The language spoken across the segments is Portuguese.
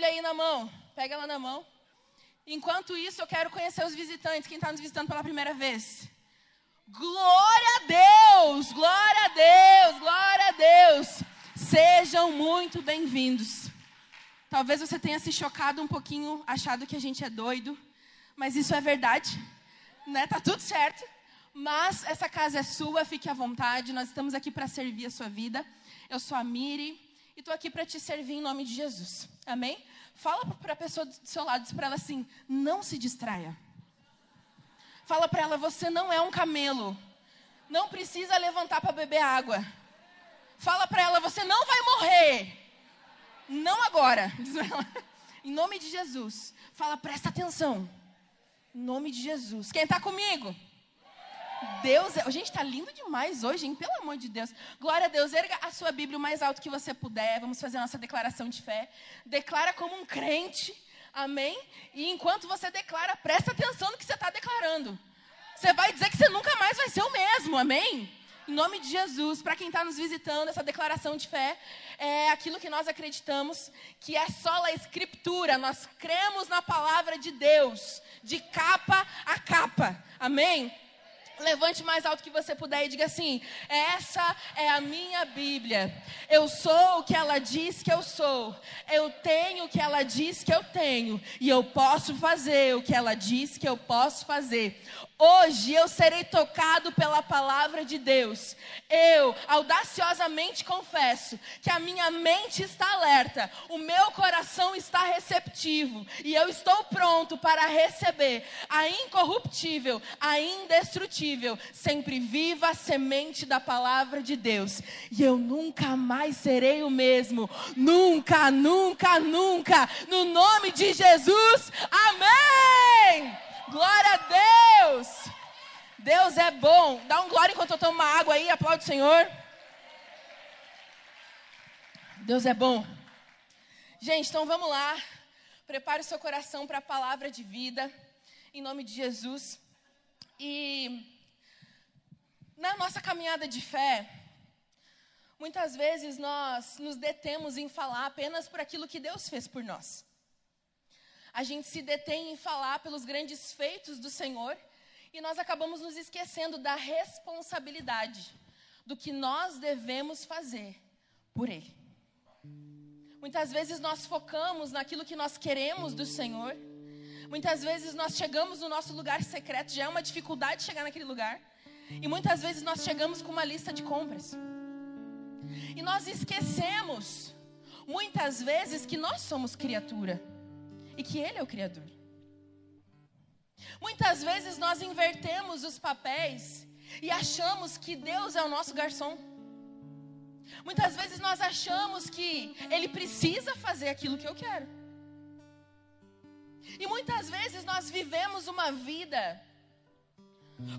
Bíblia aí na mão. Pega ela na mão. Enquanto isso, eu quero conhecer os visitantes, quem está nos visitando pela primeira vez. Glória a Deus! Glória a Deus! Glória a Deus! Sejam muito bem-vindos. Talvez você tenha se chocado um pouquinho, achado que a gente é doido, mas isso é verdade, né? Tá tudo certo. Mas essa casa é sua, fique à vontade. Nós estamos aqui para servir a sua vida. Eu sou a Miri e estou aqui para te servir em nome de Jesus. Amém? Fala para a pessoa do seu lado, diz para ela assim: não se distraia. Fala para ela: você não é um camelo. Não precisa levantar para beber água. Fala para ela: você não vai morrer. Não agora. Diz ela. Em nome de Jesus. Fala: presta atenção. Em nome de Jesus. Quem está comigo? Deus, é... gente, está lindo demais hoje, hein? Pelo amor de Deus. Glória a Deus. Erga a sua Bíblia o mais alto que você puder. Vamos fazer a nossa declaração de fé. Declara como um crente. Amém? E enquanto você declara, presta atenção no que você está declarando. Você vai dizer que você nunca mais vai ser o mesmo. Amém? Em nome de Jesus, para quem está nos visitando, essa declaração de fé é aquilo que nós acreditamos que é só a escritura. Nós cremos na palavra de Deus, de capa a capa. Amém? Levante mais alto que você puder e diga assim: essa é a minha Bíblia. Eu sou o que ela diz que eu sou. Eu tenho o que ela diz que eu tenho. E eu posso fazer o que ela diz que eu posso fazer. Hoje eu serei tocado pela palavra de Deus. Eu audaciosamente confesso que a minha mente está alerta, o meu coração está receptivo e eu estou pronto para receber a incorruptível, a indestrutível, sempre viva semente da palavra de Deus. E eu nunca mais serei o mesmo. Nunca, nunca, nunca. No nome de Jesus. Amém! Glória a Deus! Deus é bom. Dá um glória enquanto eu tomo uma água aí, aplaude o Senhor. Deus é bom. Gente, então vamos lá. Prepare o seu coração para a palavra de vida, em nome de Jesus. E na nossa caminhada de fé, muitas vezes nós nos detemos em falar apenas por aquilo que Deus fez por nós a gente se detém em falar pelos grandes feitos do Senhor e nós acabamos nos esquecendo da responsabilidade do que nós devemos fazer por Ele. Muitas vezes nós focamos naquilo que nós queremos do Senhor. Muitas vezes nós chegamos no nosso lugar secreto, já é uma dificuldade chegar naquele lugar. E muitas vezes nós chegamos com uma lista de compras. E nós esquecemos, muitas vezes, que nós somos criatura e que Ele é o Criador. Muitas vezes nós invertemos os papéis e achamos que Deus é o nosso garçom. Muitas vezes nós achamos que Ele precisa fazer aquilo que eu quero. E muitas vezes nós vivemos uma vida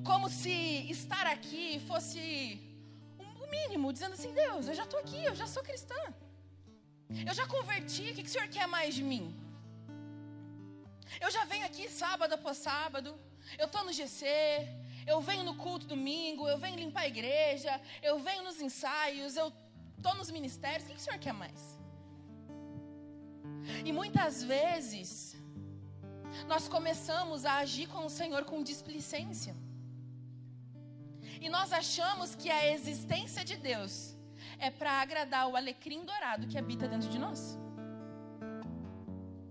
como se estar aqui fosse o mínimo, dizendo assim: Deus, eu já estou aqui, eu já sou cristã. Eu já converti, o que o Senhor quer mais de mim? Eu já venho aqui sábado após sábado. Eu estou no GC. Eu venho no culto domingo. Eu venho limpar a igreja. Eu venho nos ensaios. Eu estou nos ministérios. O que o Senhor quer mais? E muitas vezes nós começamos a agir com o Senhor com displicência. E nós achamos que a existência de Deus é para agradar o alecrim dourado que habita dentro de nós.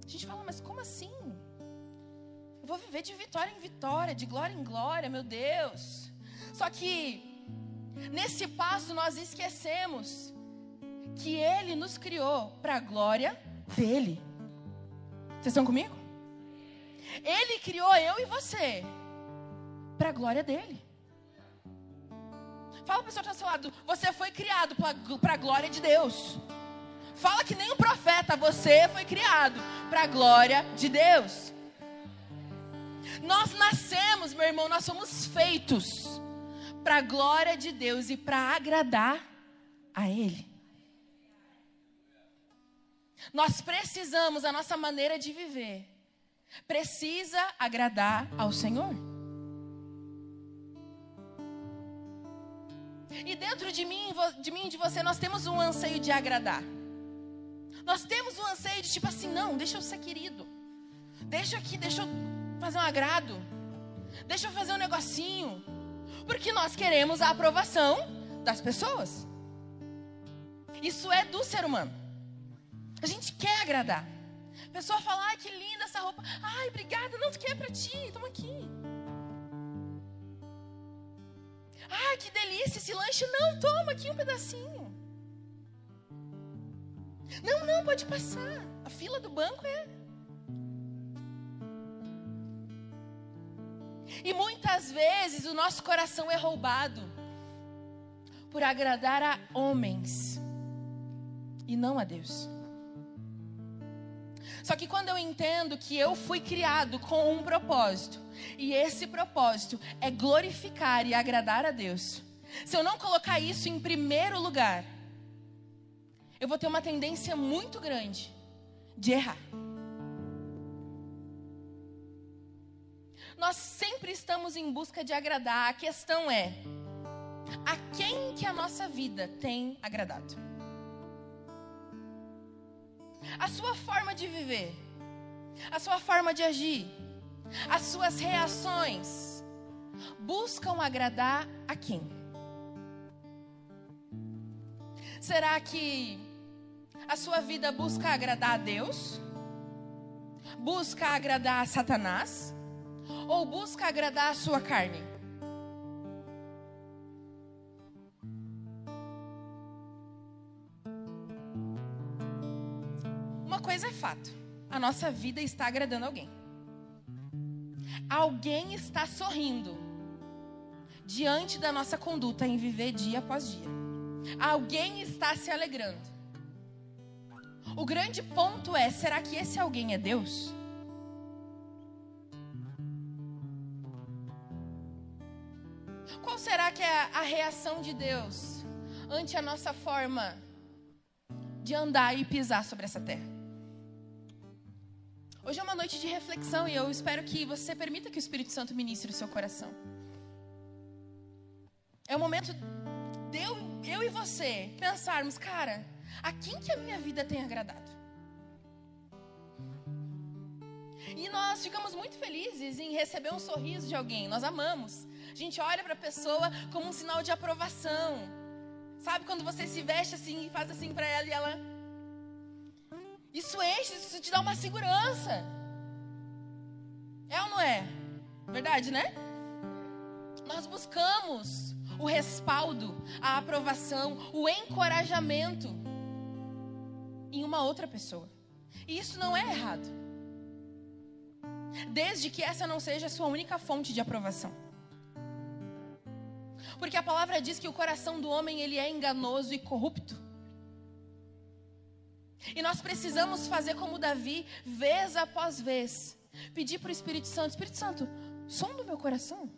A gente fala, mas como assim? Vou viver de vitória em vitória, de glória em glória, meu Deus. Só que nesse passo nós esquecemos que Ele nos criou para a glória dele. Vocês estão comigo? Ele criou eu e você para a glória dele. Fala para o pessoal que está seu lado, você foi criado para a glória de Deus. Fala que nem o profeta, você foi criado para a glória de Deus. Nós nascemos, meu irmão, nós somos feitos para a glória de Deus e para agradar a Ele. Nós precisamos, a nossa maneira de viver, precisa agradar ao Senhor. E dentro de mim, de mim e de você, nós temos um anseio de agradar. Nós temos um anseio de tipo assim, não, deixa eu ser querido. Deixa aqui, deixa eu fazer um agrado. Deixa eu fazer um negocinho. Porque nós queremos a aprovação das pessoas. Isso é do ser humano. A gente quer agradar. A pessoa fala, ai, que linda essa roupa. Ai, obrigada. Não, tu quer pra ti. Toma aqui. Ai, que delícia esse lanche. Não, toma aqui um pedacinho. Não, não, pode passar. A fila do banco é. E muitas vezes o nosso coração é roubado por agradar a homens e não a Deus. Só que quando eu entendo que eu fui criado com um propósito, e esse propósito é glorificar e agradar a Deus, se eu não colocar isso em primeiro lugar, eu vou ter uma tendência muito grande de errar. Nós sempre estamos em busca de agradar. A questão é: a quem que a nossa vida tem agradado? a sua forma de viver, a sua forma de agir, as suas reações buscam agradar a quem? Será que a sua vida busca agradar a Deus? Busca agradar a Satanás? Ou busca agradar a sua carne? coisa é fato: a nossa vida está agradando alguém. Alguém está sorrindo diante da nossa conduta em viver dia após dia. Alguém está se alegrando. O grande ponto é: será que esse alguém é Deus? Qual será que é a reação de Deus ante a nossa forma de andar e pisar sobre essa terra? Hoje é uma noite de reflexão e eu espero que você permita que o Espírito Santo ministre o seu coração. É o momento de eu, eu e você pensarmos, cara, a quem que a minha vida tem agradado? E nós ficamos muito felizes em receber um sorriso de alguém, nós amamos. A gente olha para a pessoa como um sinal de aprovação. Sabe quando você se veste assim e faz assim para ela e ela isso enche, isso te dá uma segurança. É ou não é? Verdade, né? Nós buscamos o respaldo, a aprovação, o encorajamento em uma outra pessoa. E isso não é errado. Desde que essa não seja a sua única fonte de aprovação. Porque a palavra diz que o coração do homem ele é enganoso e corrupto. E nós precisamos fazer como Davi, vez após vez, pedir para o Espírito Santo: Espírito Santo, som do meu coração.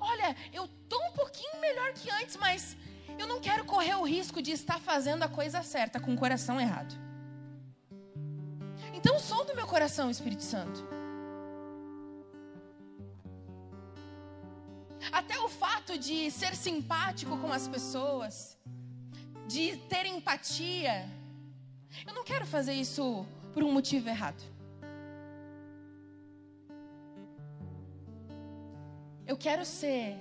Olha, eu estou um pouquinho melhor que antes, mas eu não quero correr o risco de estar fazendo a coisa certa com o coração errado. Então, som do meu coração, Espírito Santo. Até o fato de ser simpático com as pessoas de ter empatia. Eu não quero fazer isso por um motivo errado. Eu quero ser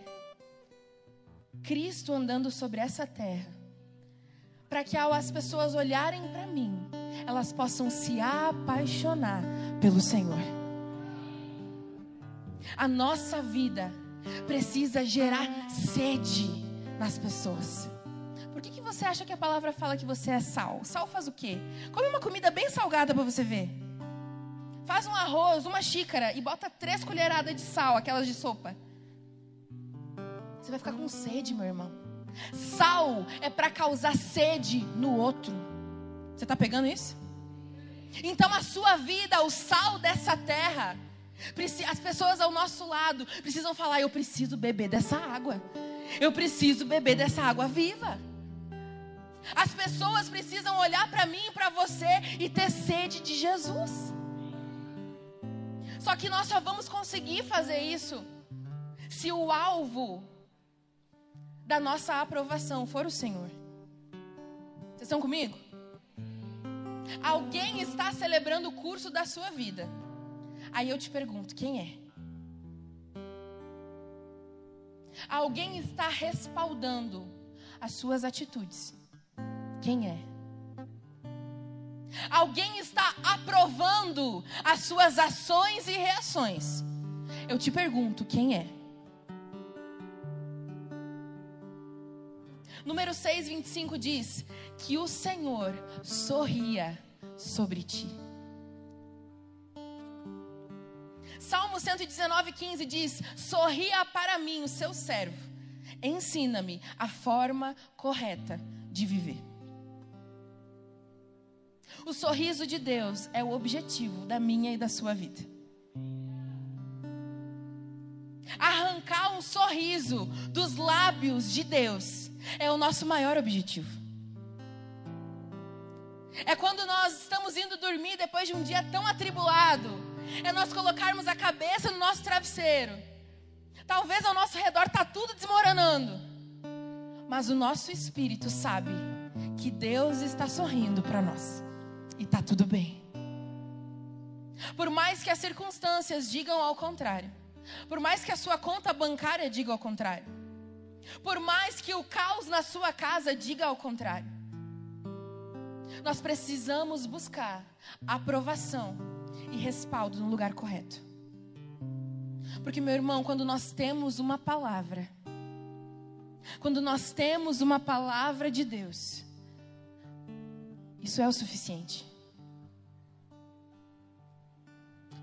Cristo andando sobre essa terra, para que ao as pessoas olharem para mim, elas possam se apaixonar pelo Senhor. A nossa vida precisa gerar sede nas pessoas. Por que, que você acha que a palavra fala que você é sal? Sal faz o quê? Come uma comida bem salgada para você ver. Faz um arroz, uma xícara e bota três colheradas de sal, aquelas de sopa. Você vai ficar com sede, meu irmão. Sal é para causar sede no outro. Você está pegando isso? Então a sua vida, o sal dessa terra, as pessoas ao nosso lado precisam falar: eu preciso beber dessa água. Eu preciso beber dessa água viva. As pessoas precisam olhar para mim e para você e ter sede de Jesus. Só que nós só vamos conseguir fazer isso se o alvo da nossa aprovação for o Senhor. Vocês estão comigo? Alguém está celebrando o curso da sua vida. Aí eu te pergunto: quem é? Alguém está respaldando as suas atitudes. Quem é? Alguém está aprovando as suas ações e reações. Eu te pergunto: quem é? Número 6, 25 diz: Que o Senhor sorria sobre ti. Salmo 119, 15 diz: Sorria para mim, o seu servo, ensina-me a forma correta de viver. O sorriso de Deus é o objetivo da minha e da sua vida. Arrancar um sorriso dos lábios de Deus é o nosso maior objetivo. É quando nós estamos indo dormir depois de um dia tão atribulado. É nós colocarmos a cabeça no nosso travesseiro. Talvez ao nosso redor está tudo desmoronando. Mas o nosso espírito sabe que Deus está sorrindo para nós. E está tudo bem. Por mais que as circunstâncias digam ao contrário. Por mais que a sua conta bancária diga ao contrário. Por mais que o caos na sua casa diga ao contrário, nós precisamos buscar aprovação e respaldo no lugar correto. Porque, meu irmão, quando nós temos uma palavra, quando nós temos uma palavra de Deus, isso é o suficiente.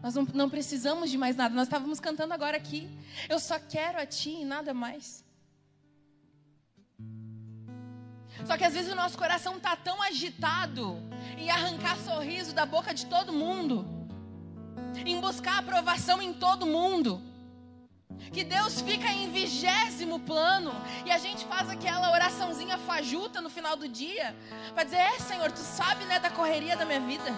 Nós não, não, precisamos de mais nada. Nós estávamos cantando agora aqui. Eu só quero a Ti e nada mais. Só que às vezes o nosso coração está tão agitado em arrancar sorriso da boca de todo mundo, em buscar aprovação em todo mundo, que Deus fica em vigésimo plano e a gente faz aquela oraçãozinha fajuta no final do dia para dizer: É, Senhor, tu sabe né, da correria da minha vida.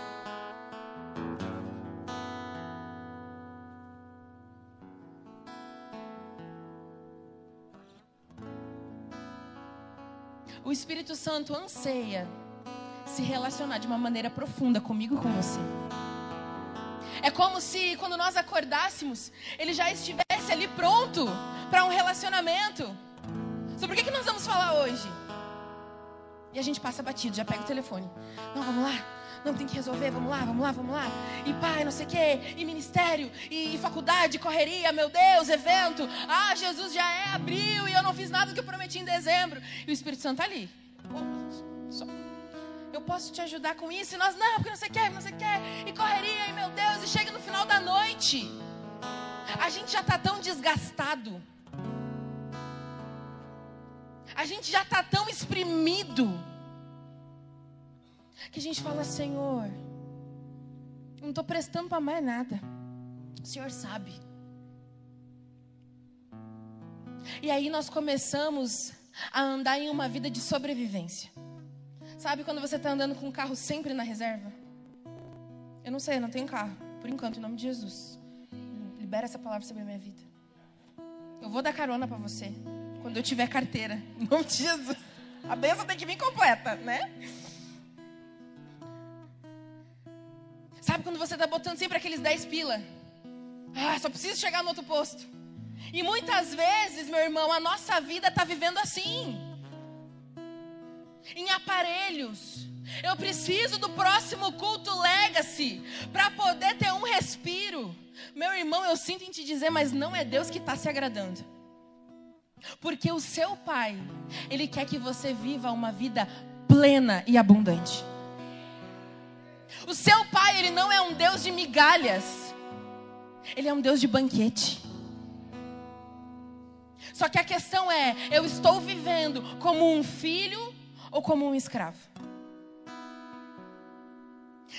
o Espírito Santo anseia se relacionar de uma maneira profunda comigo e com você. É como se quando nós acordássemos, ele já estivesse ali pronto para um relacionamento. Sobre o que, que nós vamos falar hoje? E a gente passa batido, já pega o telefone. Não, vamos lá. Não, tem que resolver, vamos lá, vamos lá, vamos lá. E pai, não sei o quê, e ministério, e, e faculdade, correria, meu Deus, evento. Ah, Jesus já é abril e eu não fiz nada do que eu prometi em dezembro. E o Espírito Santo está ali. Eu posso te ajudar com isso? E nós, não, porque não sei o quê, não sei o quê. E correria, e meu Deus, e chega no final da noite. A gente já está tão desgastado. A gente já está tão exprimido que a gente fala, Senhor, não estou prestando para mais nada. O Senhor sabe. E aí nós começamos a andar em uma vida de sobrevivência. Sabe quando você está andando com o carro sempre na reserva? Eu não sei, eu não tenho carro. Por enquanto, em nome de Jesus. Libera essa palavra sobre a minha vida. Eu vou dar carona para você. Quando eu tiver carteira. Em nome de Jesus. A bênção tem que vir completa, né? Sabe quando você está botando sempre aqueles 10 pila? Ah, só preciso chegar no outro posto. E muitas vezes, meu irmão, a nossa vida está vivendo assim. Em aparelhos. Eu preciso do próximo culto legacy para poder ter um respiro. Meu irmão, eu sinto em te dizer, mas não é Deus que está se agradando. Porque o seu pai, ele quer que você viva uma vida plena e abundante. O seu pai, ele não é um Deus de migalhas. Ele é um Deus de banquete. Só que a questão é: eu estou vivendo como um filho ou como um escravo?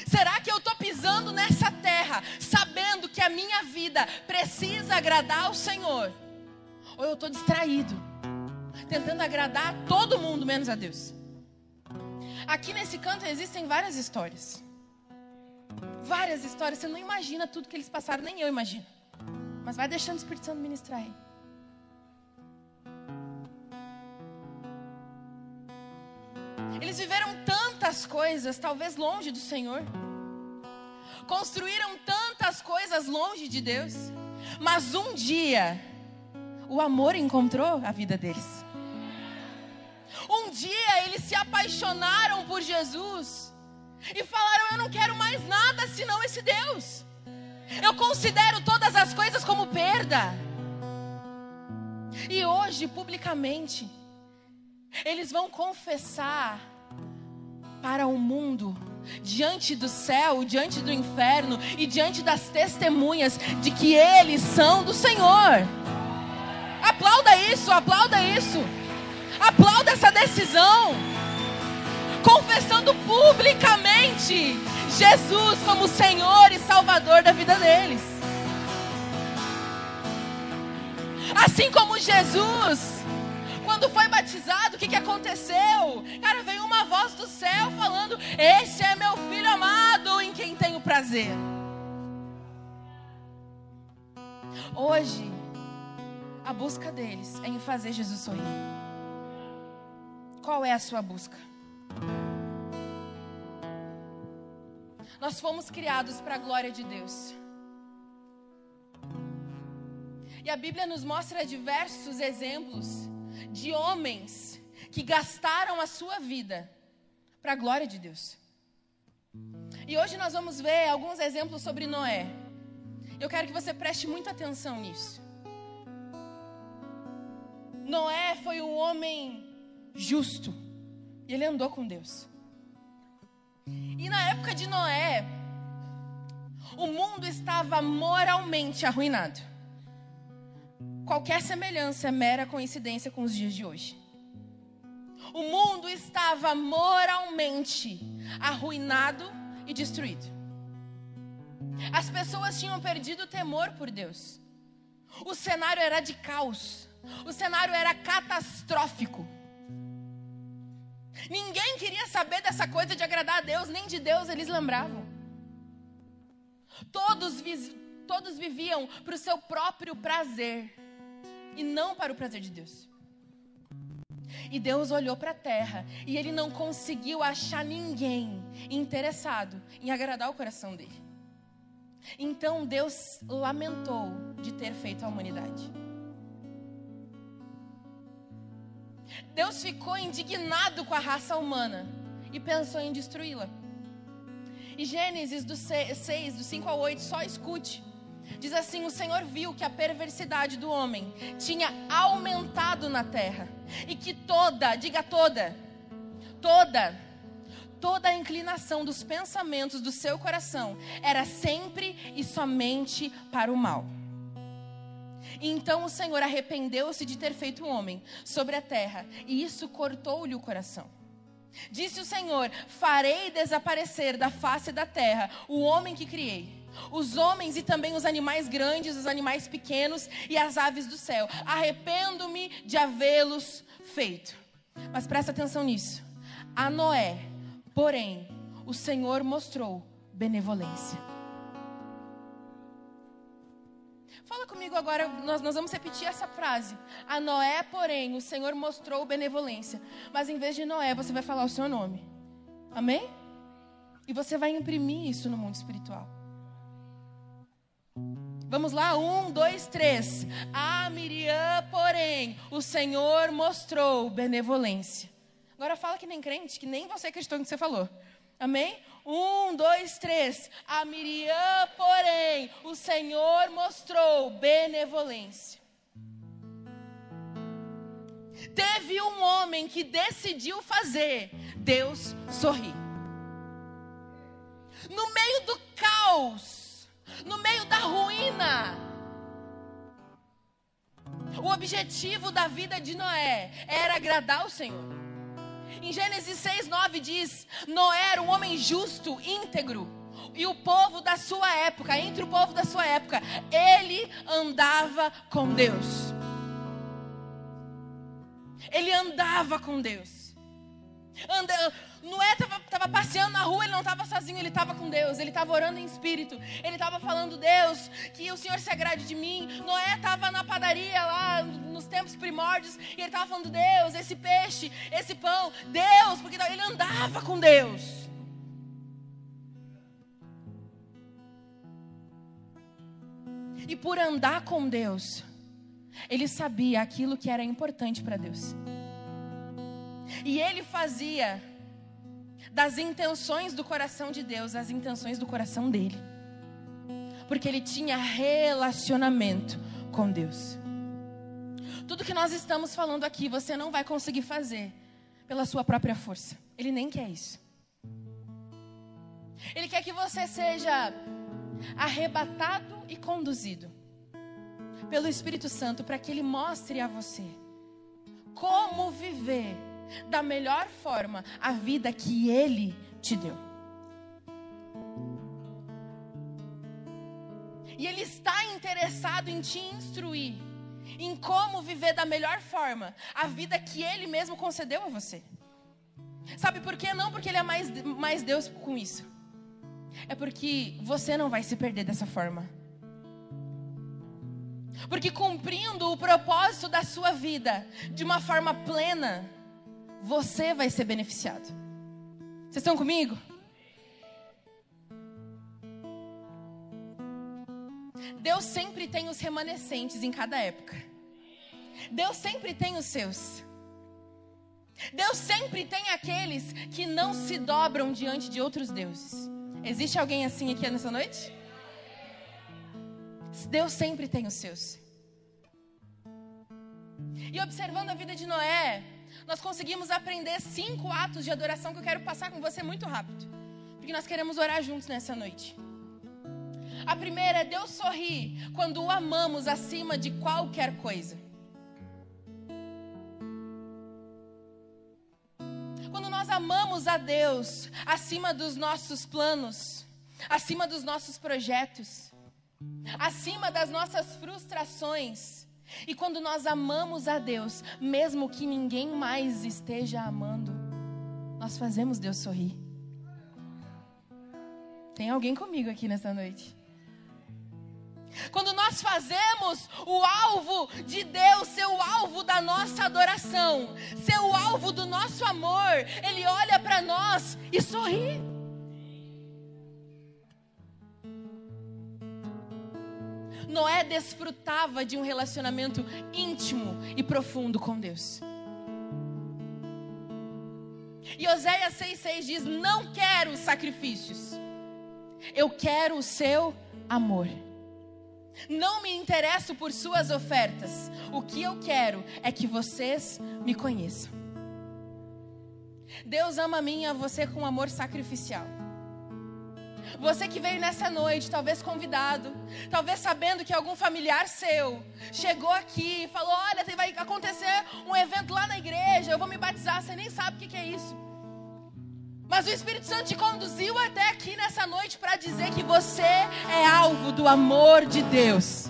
Será que eu estou pisando nessa terra sabendo que a minha vida precisa agradar ao Senhor? Ou eu estou distraído, tentando agradar a todo mundo menos a Deus? Aqui nesse canto existem várias histórias. Várias histórias, você não imagina tudo que eles passaram, nem eu imagino. Mas vai deixando o Espírito Santo ministrar aí. Eles viveram tantas coisas, talvez longe do Senhor. Construíram tantas coisas longe de Deus. Mas um dia, o amor encontrou a vida deles. Um dia eles se apaixonaram por Jesus e falaram: Eu não quero mais nada senão esse Deus. Eu considero todas as coisas como perda. E hoje, publicamente, eles vão confessar para o mundo, diante do céu, diante do inferno e diante das testemunhas de que eles são do Senhor. Aplauda isso, aplauda isso. Aplauda essa decisão. Confessando publicamente Jesus como Senhor e Salvador da vida deles. Assim como Jesus, quando foi batizado, o que, que aconteceu? Cara, veio uma voz do céu falando: Esse é meu filho amado em quem tenho prazer. Hoje, a busca deles é em fazer Jesus sorrir. Qual é a sua busca? Nós fomos criados para a glória de Deus. E a Bíblia nos mostra diversos exemplos de homens que gastaram a sua vida para a glória de Deus. E hoje nós vamos ver alguns exemplos sobre Noé. Eu quero que você preste muita atenção nisso. Noé foi um homem justo. E ele andou com Deus. E na época de Noé, o mundo estava moralmente arruinado. Qualquer semelhança é mera coincidência com os dias de hoje. O mundo estava moralmente arruinado e destruído. As pessoas tinham perdido o temor por Deus. O cenário era de caos. O cenário era catastrófico. Ninguém queria saber dessa coisa de agradar a Deus, nem de Deus eles lembravam. Todos, todos viviam para o seu próprio prazer e não para o prazer de Deus. E Deus olhou para a terra e ele não conseguiu achar ninguém interessado em agradar o coração dele. Então Deus lamentou de ter feito a humanidade. Deus ficou indignado com a raça humana e pensou em destruí-la. E Gênesis do 6, do 5 ao 8, só escute. Diz assim: O Senhor viu que a perversidade do homem tinha aumentado na terra, e que toda, diga toda, toda, toda a inclinação dos pensamentos do seu coração era sempre e somente para o mal. Então o Senhor arrependeu-se de ter feito o homem sobre a terra, e isso cortou-lhe o coração. Disse o Senhor: Farei desaparecer da face da terra o homem que criei os homens e também os animais grandes, os animais pequenos e as aves do céu. Arrependo-me de havê-los feito. Mas presta atenção nisso. A Noé, porém, o Senhor mostrou benevolência. Fala comigo agora, nós, nós vamos repetir essa frase. A Noé, porém, o Senhor mostrou benevolência. Mas em vez de Noé, você vai falar o seu nome. Amém? E você vai imprimir isso no mundo espiritual. Vamos lá, um, dois, três. A Miriam, porém, o Senhor mostrou benevolência. Agora fala que nem crente, que nem você acreditou no que você falou. Amém? Um, dois, três. A Miriam, porém, o Senhor mostrou benevolência. Teve um homem que decidiu fazer Deus sorrir. No meio do caos, no meio da ruína, o objetivo da vida de Noé era agradar o Senhor. Em Gênesis 6, 9 diz: Noé era um homem justo, íntegro. E o povo da sua época, entre o povo da sua época, ele andava com Deus. Ele andava com Deus. Anda, Noé estava passeando na rua, ele não estava sozinho, ele estava com Deus, ele estava orando em espírito, ele estava falando, Deus, que o Senhor se agrade de mim. Noé estava na padaria lá nos tempos primórdios e ele estava falando, Deus, esse peixe, esse pão, Deus, porque ele andava com Deus. E por andar com Deus, ele sabia aquilo que era importante para Deus. E ele fazia das intenções do coração de Deus as intenções do coração dele. Porque ele tinha relacionamento com Deus. Tudo que nós estamos falando aqui, você não vai conseguir fazer pela sua própria força. Ele nem quer isso. Ele quer que você seja arrebatado e conduzido pelo Espírito Santo para que ele mostre a você como viver da melhor forma a vida que Ele te deu. E Ele está interessado em te instruir em como viver da melhor forma a vida que Ele mesmo concedeu a você. Sabe por quê? Não porque Ele é mais, mais Deus com isso. É porque você não vai se perder dessa forma. Porque cumprindo o propósito da sua vida de uma forma plena, você vai ser beneficiado. Vocês estão comigo? Deus sempre tem os remanescentes em cada época. Deus sempre tem os seus. Deus sempre tem aqueles que não se dobram diante de outros deuses. Existe alguém assim aqui nessa noite? Deus sempre tem os seus. E observando a vida de Noé, nós conseguimos aprender cinco atos de adoração que eu quero passar com você muito rápido. Porque nós queremos orar juntos nessa noite. A primeira é Deus sorrir quando o amamos acima de qualquer coisa. Quando nós amamos a Deus acima dos nossos planos, acima dos nossos projetos, acima das nossas frustrações, e quando nós amamos a Deus, mesmo que ninguém mais esteja amando, nós fazemos Deus sorrir. Tem alguém comigo aqui nessa noite? Quando nós fazemos o alvo de Deus ser o alvo da nossa adoração, ser o alvo do nosso amor, Ele olha para nós e sorri. Noé desfrutava de um relacionamento íntimo e profundo com Deus. E Oséias 6,6 diz: Não quero sacrifícios, eu quero o seu amor. Não me interesso por suas ofertas, o que eu quero é que vocês me conheçam. Deus ama a mim e a você com amor sacrificial. Você que veio nessa noite, talvez convidado, talvez sabendo que algum familiar seu chegou aqui e falou: Olha, vai acontecer um evento lá na igreja, eu vou me batizar, você nem sabe o que, é isso. Mas o Espírito Santo te conduziu até aqui nessa noite para dizer que você é alvo do amor de Deus.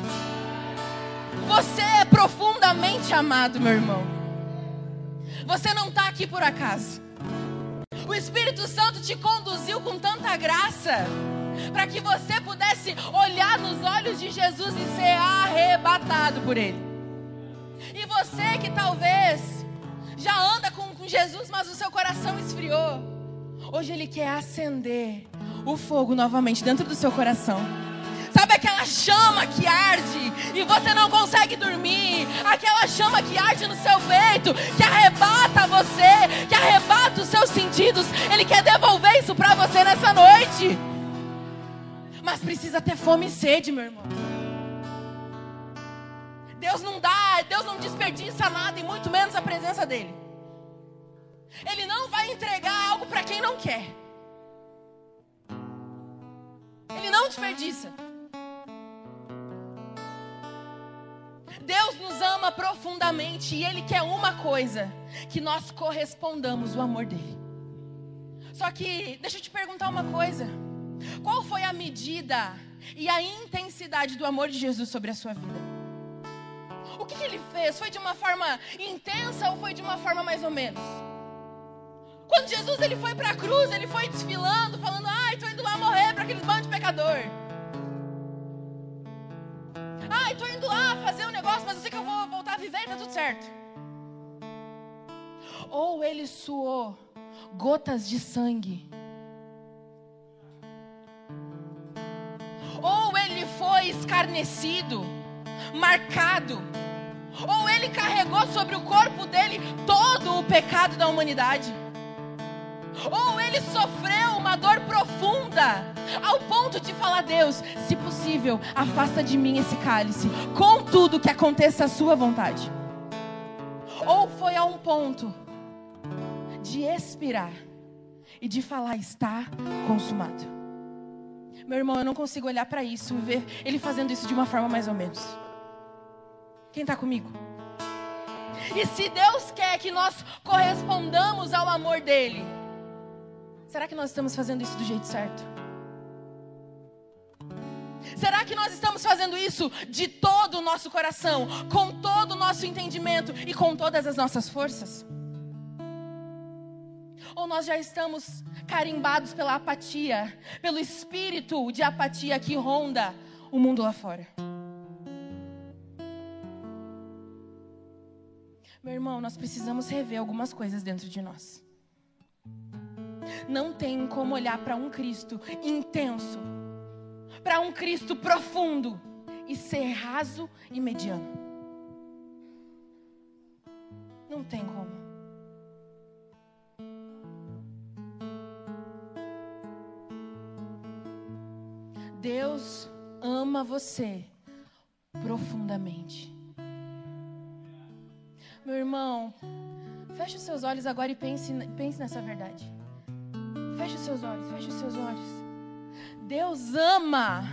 Você é profundamente amado, meu irmão. Você não está aqui por acaso. O Espírito Santo te conduziu com tanta graça para que você pudesse olhar nos olhos de Jesus e ser arrebatado por Ele. E você que talvez já anda com, com Jesus, mas o seu coração esfriou, hoje Ele quer acender o fogo novamente dentro do seu coração. Aquela chama que arde e você não consegue dormir? Aquela chama que arde no seu peito, que arrebata você, que arrebata os seus sentidos. Ele quer devolver isso para você nessa noite. Mas precisa ter fome e sede, meu irmão. Deus não dá, Deus não desperdiça nada e muito menos a presença dele. Ele não vai entregar algo para quem não quer. Ele não desperdiça. Ama profundamente e Ele quer uma coisa: que nós correspondamos o amor dele. Só que, deixa eu te perguntar uma coisa: qual foi a medida e a intensidade do amor de Jesus sobre a sua vida? O que, que ele fez? Foi de uma forma intensa ou foi de uma forma mais ou menos? Quando Jesus ele foi para a cruz, ele foi desfilando, falando: "Ai, tô indo lá morrer para aqueles bandos de pecador". Ai, tô indo lá fazer um negócio, mas eu sei que eu vou voltar a viver e tá tudo certo. Ou ele suou gotas de sangue. Ou ele foi escarnecido, marcado. Ou ele carregou sobre o corpo dele todo o pecado da humanidade. Ou ele sofreu uma dor profunda, ao ponto de falar: Deus, se possível, afasta de mim esse cálice, contudo que aconteça a sua vontade. Ou foi a um ponto de expirar e de falar: está consumado. Meu irmão, eu não consigo olhar para isso e ver ele fazendo isso de uma forma mais ou menos. Quem está comigo? E se Deus quer que nós correspondamos ao amor dele, será que nós estamos fazendo isso do jeito certo? Será que nós estamos fazendo isso de todo o nosso coração, com todo o nosso entendimento e com todas as nossas forças? Ou nós já estamos carimbados pela apatia, pelo espírito de apatia que ronda o mundo lá fora? Meu irmão, nós precisamos rever algumas coisas dentro de nós. Não tem como olhar para um Cristo intenso, para um Cristo profundo e ser raso e mediano. Não tem como. Deus ama você profundamente. Meu irmão, feche os seus olhos agora e pense, pense nessa verdade. Feche os seus olhos, feche os seus olhos. Deus ama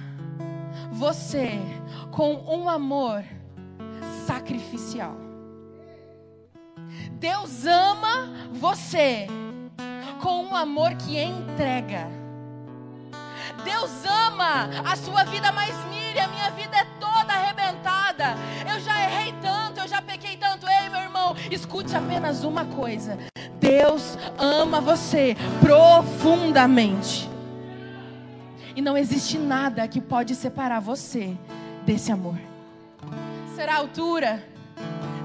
você com um amor sacrificial. Deus ama você com um amor que entrega. Deus ama a sua vida mais mire, a minha vida é toda arrebentada. Eu já errei tanto, eu já pequei tanto. Ei, meu irmão, escute apenas uma coisa: Deus ama você profundamente. E não existe nada que pode separar você desse amor. Será altura?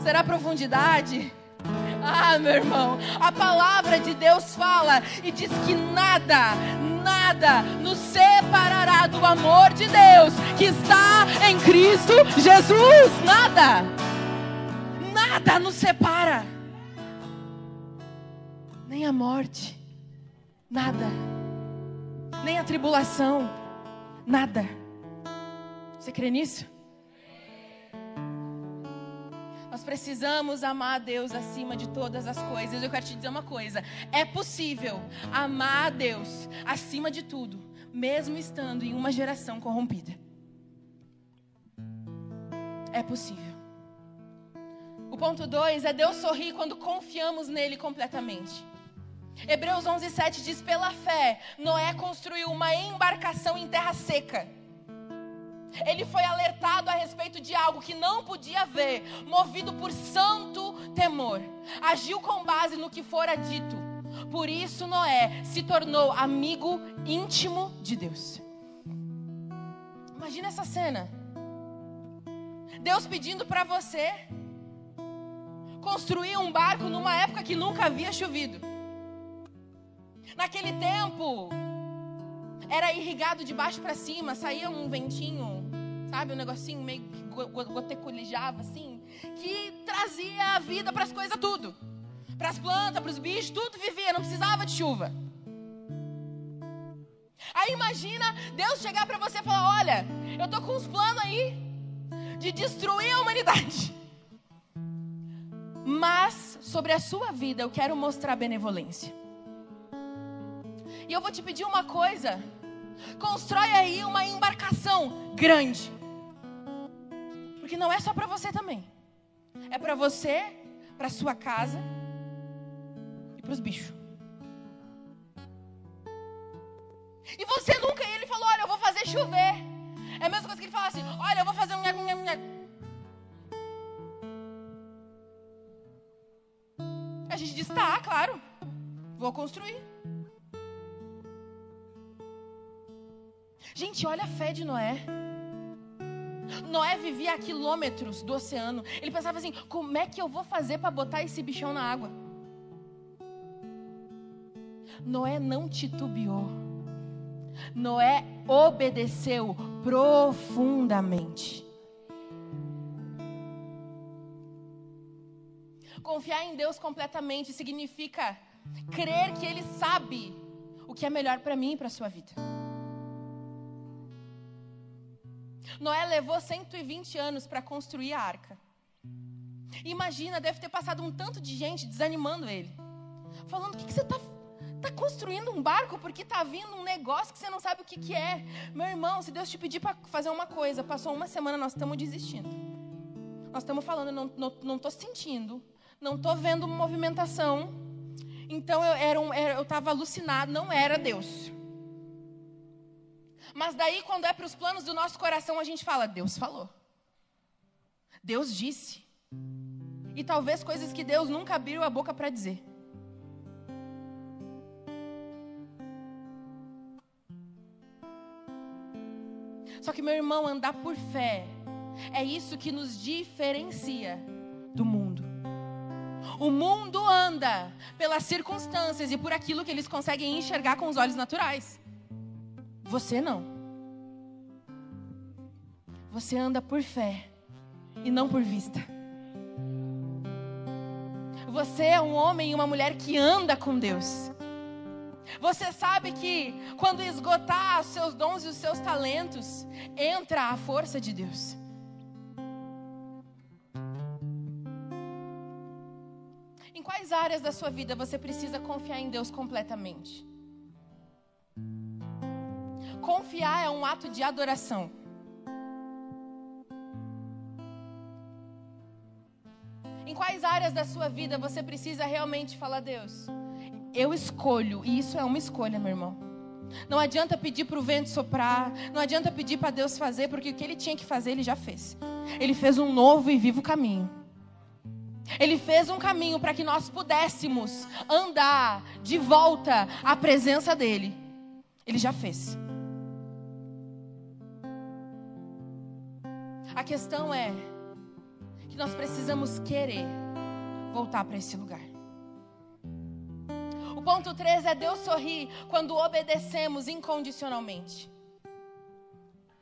Será profundidade? Ah, meu irmão, a palavra de Deus fala e diz que nada, nada nos separará do amor de Deus que está em Cristo Jesus. Nada, nada nos separa, nem a morte, nada, nem a tribulação, nada. Você crê nisso? Nós precisamos amar a Deus acima de todas as coisas. Eu quero te dizer uma coisa: é possível amar a Deus acima de tudo, mesmo estando em uma geração corrompida. É possível. O ponto 2 é Deus sorrir quando confiamos nele completamente. Hebreus 11:7 diz: "Pela fé, Noé construiu uma embarcação em terra seca." Ele foi alertado a respeito de algo que não podia ver, movido por santo temor. Agiu com base no que fora dito. Por isso Noé se tornou amigo íntimo de Deus. Imagina essa cena. Deus pedindo para você construir um barco numa época que nunca havia chovido. Naquele tempo, era irrigado de baixo para cima, saía um ventinho, sabe, um negocinho meio que gotecolejava assim, que trazia a vida para as coisas tudo. Para as plantas, para os bichos, tudo vivia, não precisava de chuva. Aí imagina Deus chegar para você e falar: "Olha, eu tô com uns planos aí de destruir a humanidade. Mas sobre a sua vida eu quero mostrar benevolência. E eu vou te pedir uma coisa. Constrói aí uma embarcação grande. Porque não é só para você também. É para você, para sua casa e para os bichos. E você nunca, ele falou: Olha, eu vou fazer chover. É a mesma coisa que ele fala assim: Olha, eu vou fazer um. A gente diz: Tá, claro. Vou construir. Gente, olha a fé de Noé. Noé vivia a quilômetros do oceano. Ele pensava assim: como é que eu vou fazer para botar esse bichão na água? Noé não titubeou. Noé obedeceu profundamente. Confiar em Deus completamente significa crer que Ele sabe o que é melhor para mim e para a sua vida. Noé levou 120 anos para construir a arca. Imagina, deve ter passado um tanto de gente desanimando ele. Falando: o que, que você está tá construindo um barco porque está vindo um negócio que você não sabe o que, que é. Meu irmão, se Deus te pedir para fazer uma coisa, passou uma semana, nós estamos desistindo. Nós estamos falando, não estou não, não sentindo, não estou vendo movimentação. Então eu era um, eu estava alucinado, não era Deus. Mas daí, quando é para os planos do nosso coração, a gente fala: Deus falou. Deus disse. E talvez coisas que Deus nunca abriu a boca para dizer. Só que, meu irmão, andar por fé é isso que nos diferencia do mundo. O mundo anda pelas circunstâncias e por aquilo que eles conseguem enxergar com os olhos naturais. Você não. Você anda por fé e não por vista. Você é um homem e uma mulher que anda com Deus. Você sabe que quando esgotar os seus dons e os seus talentos, entra a força de Deus. Em quais áreas da sua vida você precisa confiar em Deus completamente? Confiar é um ato de adoração. Em quais áreas da sua vida você precisa realmente falar, Deus, eu escolho, e isso é uma escolha, meu irmão. Não adianta pedir para o vento soprar, não adianta pedir para Deus fazer, porque o que ele tinha que fazer, ele já fez. Ele fez um novo e vivo caminho. Ele fez um caminho para que nós pudéssemos andar de volta à presença dele. Ele já fez. A questão é que nós precisamos querer voltar para esse lugar. O ponto 3 é Deus sorrir quando obedecemos incondicionalmente.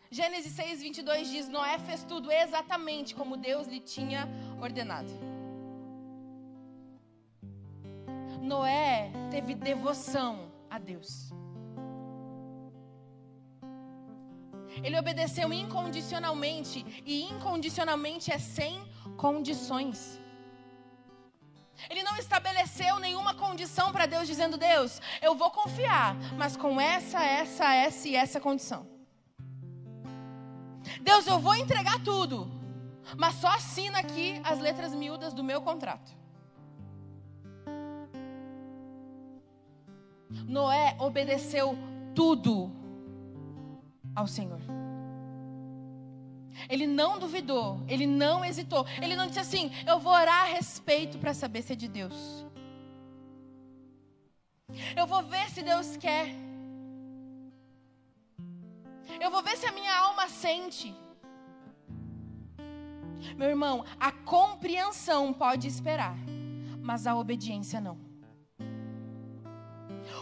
Gênesis 6, 22 diz: Noé fez tudo exatamente como Deus lhe tinha ordenado. Noé teve devoção a Deus. Ele obedeceu incondicionalmente. E incondicionalmente é sem condições. Ele não estabeleceu nenhuma condição para Deus, dizendo: Deus, eu vou confiar, mas com essa, essa, essa e essa condição. Deus, eu vou entregar tudo, mas só assina aqui as letras miúdas do meu contrato. Noé obedeceu tudo ao Senhor. Ele não duvidou, ele não hesitou, ele não disse assim: eu vou orar a respeito para saber se é de Deus. Eu vou ver se Deus quer. Eu vou ver se a minha alma sente. Meu irmão, a compreensão pode esperar, mas a obediência não.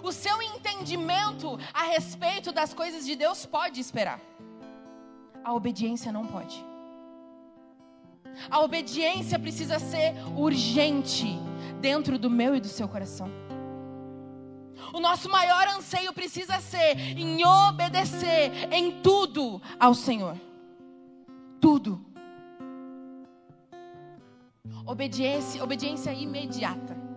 O seu entendimento a respeito das coisas de Deus pode esperar. A obediência não pode. A obediência precisa ser urgente dentro do meu e do seu coração. O nosso maior anseio precisa ser em obedecer em tudo ao Senhor. Tudo. Obediência, obediência imediata.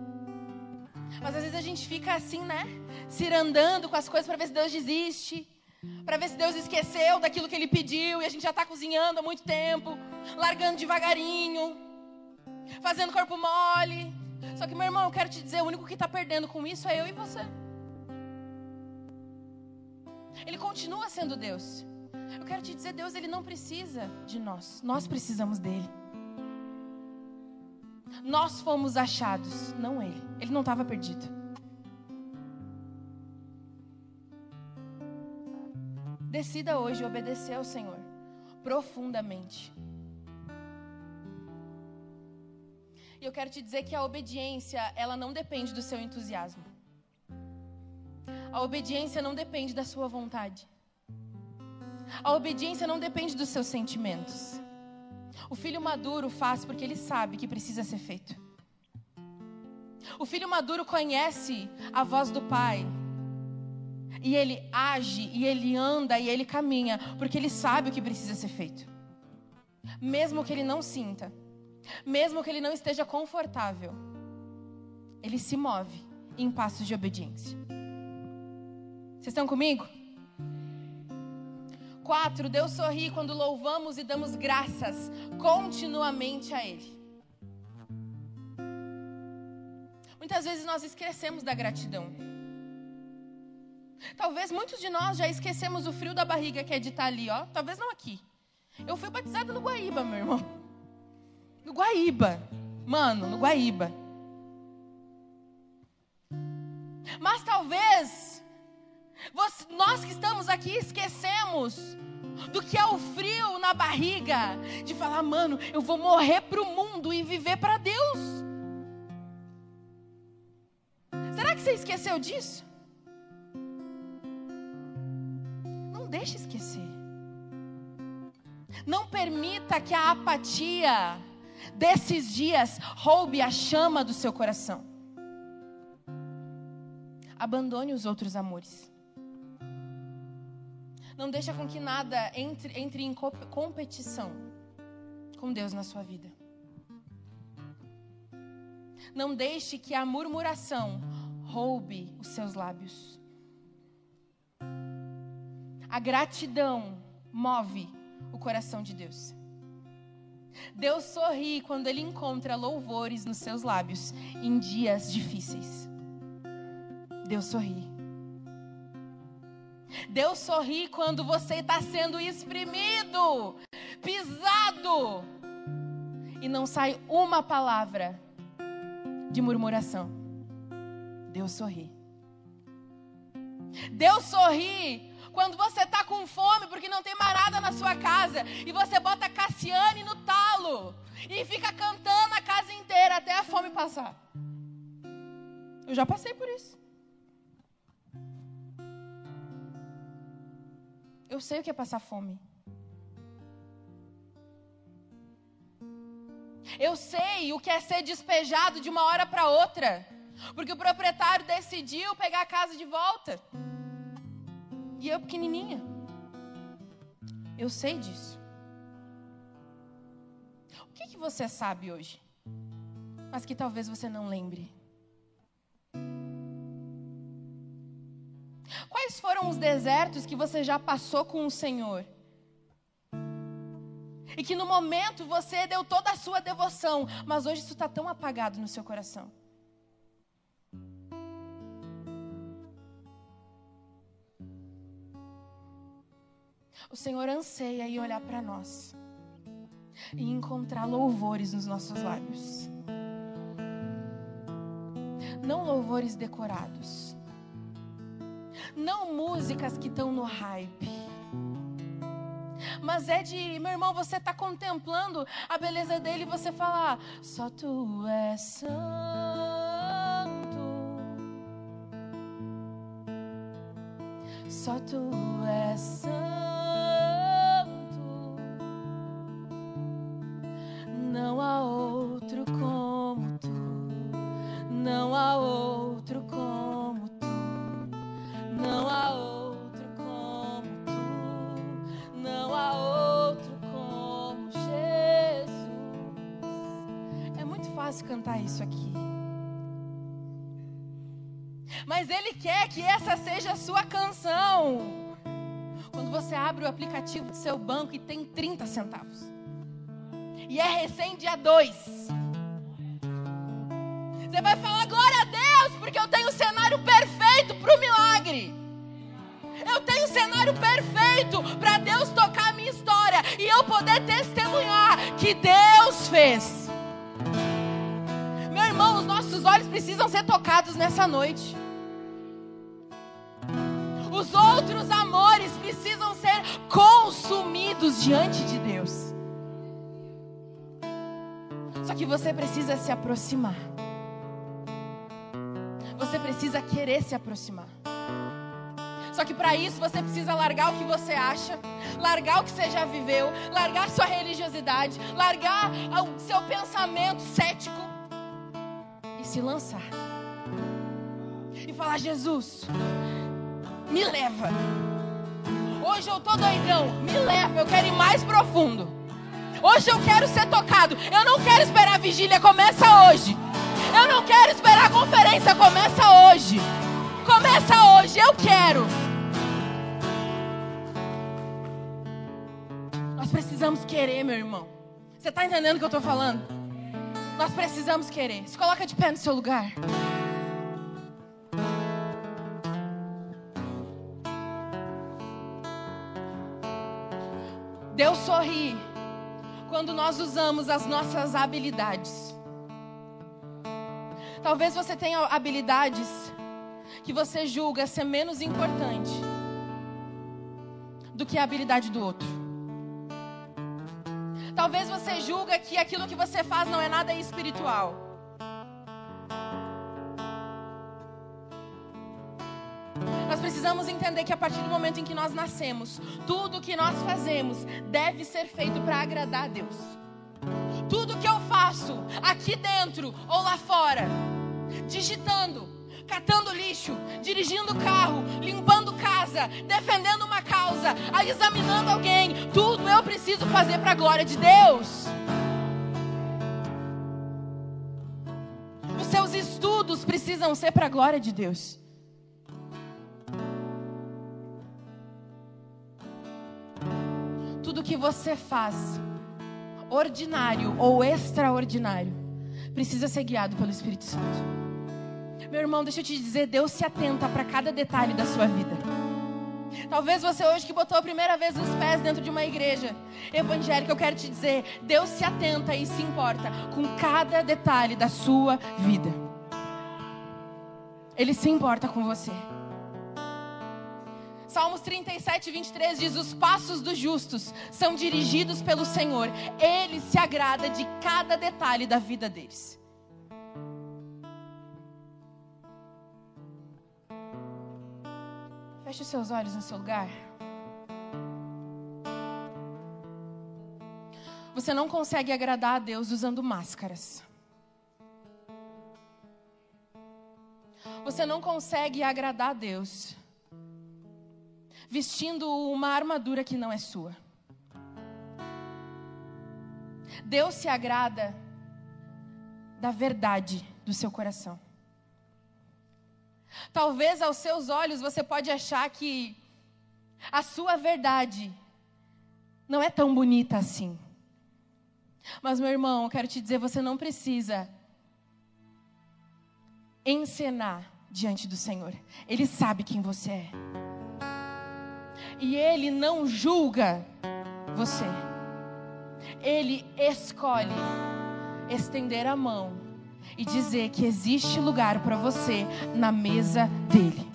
Mas às vezes a gente fica assim, né? Cirandando com as coisas para ver se Deus desiste. Para ver se Deus esqueceu daquilo que Ele pediu e a gente já está cozinhando há muito tempo, largando devagarinho, fazendo corpo mole. Só que, meu irmão, eu quero te dizer: o único que está perdendo com isso é eu e você. Ele continua sendo Deus. Eu quero te dizer: Deus, Ele não precisa de nós, nós precisamos dele nós fomos achados. Não ele. Ele não estava perdido. Decida hoje obedecer ao Senhor profundamente. E eu quero te dizer que a obediência, ela não depende do seu entusiasmo. A obediência não depende da sua vontade. A obediência não depende dos seus sentimentos. O filho maduro faz porque ele sabe que precisa ser feito. O filho maduro conhece a voz do pai. E ele age, e ele anda, e ele caminha, porque ele sabe o que precisa ser feito. Mesmo que ele não sinta, mesmo que ele não esteja confortável, ele se move em passos de obediência. Vocês estão comigo? Quatro, Deus sorri quando louvamos e damos graças continuamente a Ele. Muitas vezes nós esquecemos da gratidão. Talvez muitos de nós já esquecemos o frio da barriga que é de estar ali, ó. Talvez não aqui. Eu fui batizada no Guaíba, meu irmão. No Guaíba. Mano, no Guaíba. Mas talvez você, nós que estamos aqui esquecemos do que é o frio na barriga de falar, mano, eu vou morrer para o mundo e viver para Deus. Será que você esqueceu disso? Não deixe esquecer. Não permita que a apatia desses dias roube a chama do seu coração. Abandone os outros amores. Não deixa com que nada entre, entre em competição com Deus na sua vida. Não deixe que a murmuração roube os seus lábios. A gratidão move o coração de Deus. Deus sorri quando Ele encontra louvores nos seus lábios em dias difíceis. Deus sorri. Deus sorri quando você está sendo exprimido, pisado, e não sai uma palavra de murmuração. Deus sorri. Deus sorri quando você está com fome porque não tem mais nada na sua casa e você bota Cassiane no talo e fica cantando a casa inteira até a fome passar. Eu já passei por isso. Eu sei o que é passar fome. Eu sei o que é ser despejado de uma hora para outra. Porque o proprietário decidiu pegar a casa de volta. E eu pequenininha. Eu sei disso. O que, que você sabe hoje? Mas que talvez você não lembre. Quais foram os desertos que você já passou com o Senhor? E que no momento você deu toda a sua devoção, mas hoje isso está tão apagado no seu coração. O Senhor anseia em olhar para nós e encontrar louvores nos nossos lábios. Não louvores decorados não músicas que estão no hype. Mas é de, meu irmão, você está contemplando a beleza dele e você fala, só tu és santo. Só tu és santo. Aqui. Mas Ele quer que essa seja a sua canção. Quando você abre o aplicativo do seu banco e tem 30 centavos. E é recém dia 2. Você vai falar glória a Deus, porque eu tenho o cenário perfeito para o milagre. Eu tenho o cenário perfeito para Deus tocar a minha história e eu poder testemunhar que Deus fez. Nossos olhos precisam ser tocados nessa noite. Os outros amores precisam ser diante de Deus. Só que você precisa se aproximar. Você precisa querer se aproximar. Só que para isso você precisa largar o que você acha, largar o que você já viveu, largar sua religiosidade, largar o seu pensamento cético e se lançar. E falar: Jesus, me leva. Hoje eu tô doidão, me leva, eu quero ir mais profundo. Hoje eu quero ser tocado. Eu não quero esperar a vigília, começa hoje. Eu não quero esperar a conferência, começa hoje. Começa hoje, eu quero. Nós precisamos querer, meu irmão. Você está entendendo o que eu estou falando? Nós precisamos querer. Se coloca de pé no seu lugar. Deus sorri quando nós usamos as nossas habilidades. Talvez você tenha habilidades que você julga ser menos importante do que a habilidade do outro. Talvez você julga que aquilo que você faz não é nada espiritual. Nós precisamos entender que a partir do momento em que nós nascemos, tudo que nós fazemos deve ser feito para agradar a Deus. Tudo que eu faço aqui dentro ou lá fora, digitando, catando lixo, dirigindo carro, limpando casa, defendendo uma causa, examinando alguém, tudo eu preciso fazer para a glória de Deus. Os seus estudos precisam ser para a glória de Deus. Tudo que você faz, ordinário ou extraordinário, precisa ser guiado pelo Espírito Santo. Meu irmão, deixa eu te dizer, Deus se atenta para cada detalhe da sua vida. Talvez você hoje que botou a primeira vez os pés dentro de uma igreja evangélica, eu quero te dizer, Deus se atenta e se importa com cada detalhe da sua vida. Ele se importa com você. Salmos 37, 23 diz: Os passos dos justos são dirigidos pelo Senhor, Ele se agrada de cada detalhe da vida deles. Feche os seus olhos no seu lugar. Você não consegue agradar a Deus usando máscaras. Você não consegue agradar a Deus vestindo uma armadura que não é sua. Deus se agrada da verdade do seu coração. Talvez aos seus olhos você pode achar que a sua verdade não é tão bonita assim. Mas meu irmão, eu quero te dizer, você não precisa encenar diante do Senhor. Ele sabe quem você é. E ele não julga você. Ele escolhe estender a mão e dizer que existe lugar para você na mesa dele.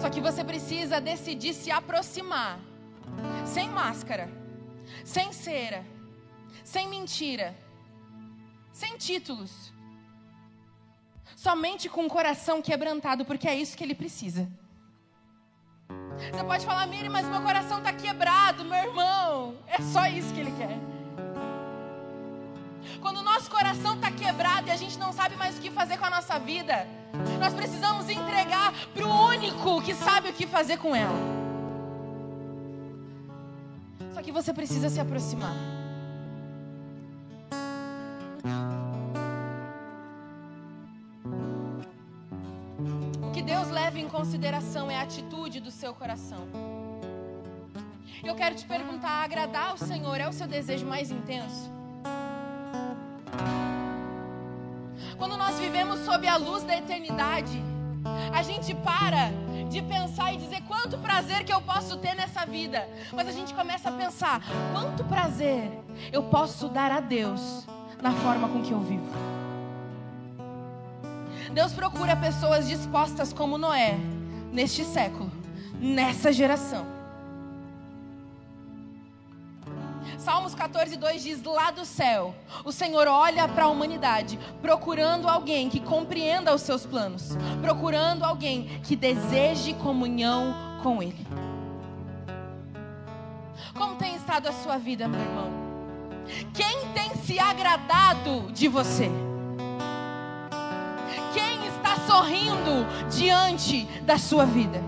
Só que você precisa decidir se aproximar, sem máscara, sem cera, sem mentira, sem títulos, somente com o coração quebrantado, porque é isso que ele precisa. Você pode falar, Miri, mas meu coração está quebrado, meu irmão. É só isso que ele quer. Quando o nosso coração está quebrado e a gente não sabe mais o que fazer com a nossa vida, nós precisamos entregar para o único que sabe o que fazer com ela. Só que você precisa se aproximar. Consideração é a atitude do seu coração. Eu quero te perguntar: agradar ao Senhor é o seu desejo mais intenso? Quando nós vivemos sob a luz da eternidade, a gente para de pensar e dizer quanto prazer que eu posso ter nessa vida, mas a gente começa a pensar quanto prazer eu posso dar a Deus na forma com que eu vivo. Deus procura pessoas dispostas como Noé, neste século, nessa geração. Salmos 14, 2 diz: Lá do céu, o Senhor olha para a humanidade, procurando alguém que compreenda os seus planos, procurando alguém que deseje comunhão com Ele. Como tem estado a sua vida, meu irmão? Quem tem se agradado de você? Sorrindo diante da sua vida?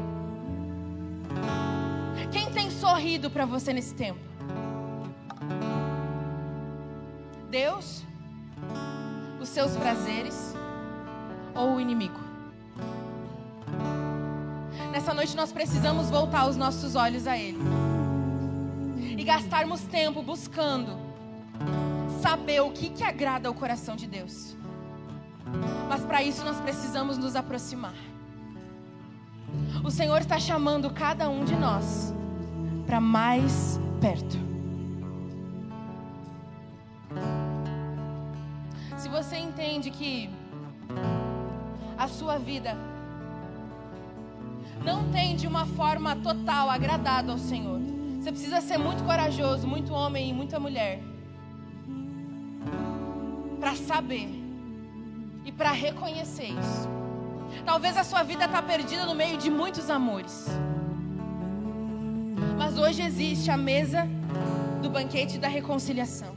Quem tem sorrido para você nesse tempo? Deus, os seus prazeres ou o inimigo? Nessa noite nós precisamos voltar os nossos olhos a Ele e gastarmos tempo buscando saber o que, que agrada ao coração de Deus. Mas para isso nós precisamos nos aproximar. O Senhor está chamando cada um de nós para mais perto. Se você entende que a sua vida não tem de uma forma total agradado ao Senhor, você precisa ser muito corajoso, muito homem e muita mulher para saber e para reconhecer isso. Talvez a sua vida está perdida no meio de muitos amores. Mas hoje existe a mesa do banquete da reconciliação.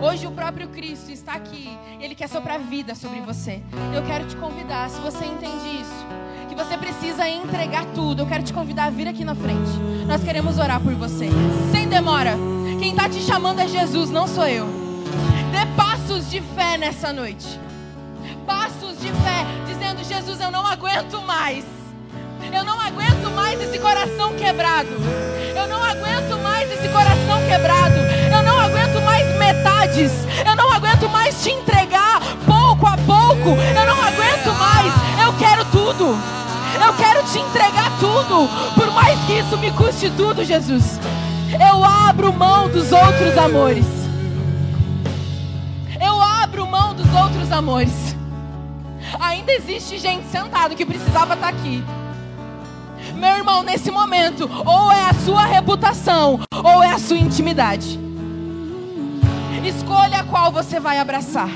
Hoje o próprio Cristo está aqui. Ele quer soprar vida sobre você. Eu quero te convidar, se você entende isso, que você precisa entregar tudo. Eu quero te convidar a vir aqui na frente. Nós queremos orar por você. Sem demora. Quem está te chamando é Jesus, não sou eu. Passos de fé nessa noite. Passos de fé, dizendo: Jesus, eu não aguento mais. Eu não aguento mais esse coração quebrado. Eu não aguento mais esse coração quebrado. Eu não aguento mais metades. Eu não aguento mais te entregar pouco a pouco. Eu não aguento mais. Eu quero tudo. Eu quero te entregar tudo. Por mais que isso me custe tudo, Jesus. Eu abro mão dos outros amores. Outros amores. Ainda existe gente sentada que precisava estar aqui. Meu irmão, nesse momento, ou é a sua reputação, ou é a sua intimidade. Escolha qual você vai abraçar.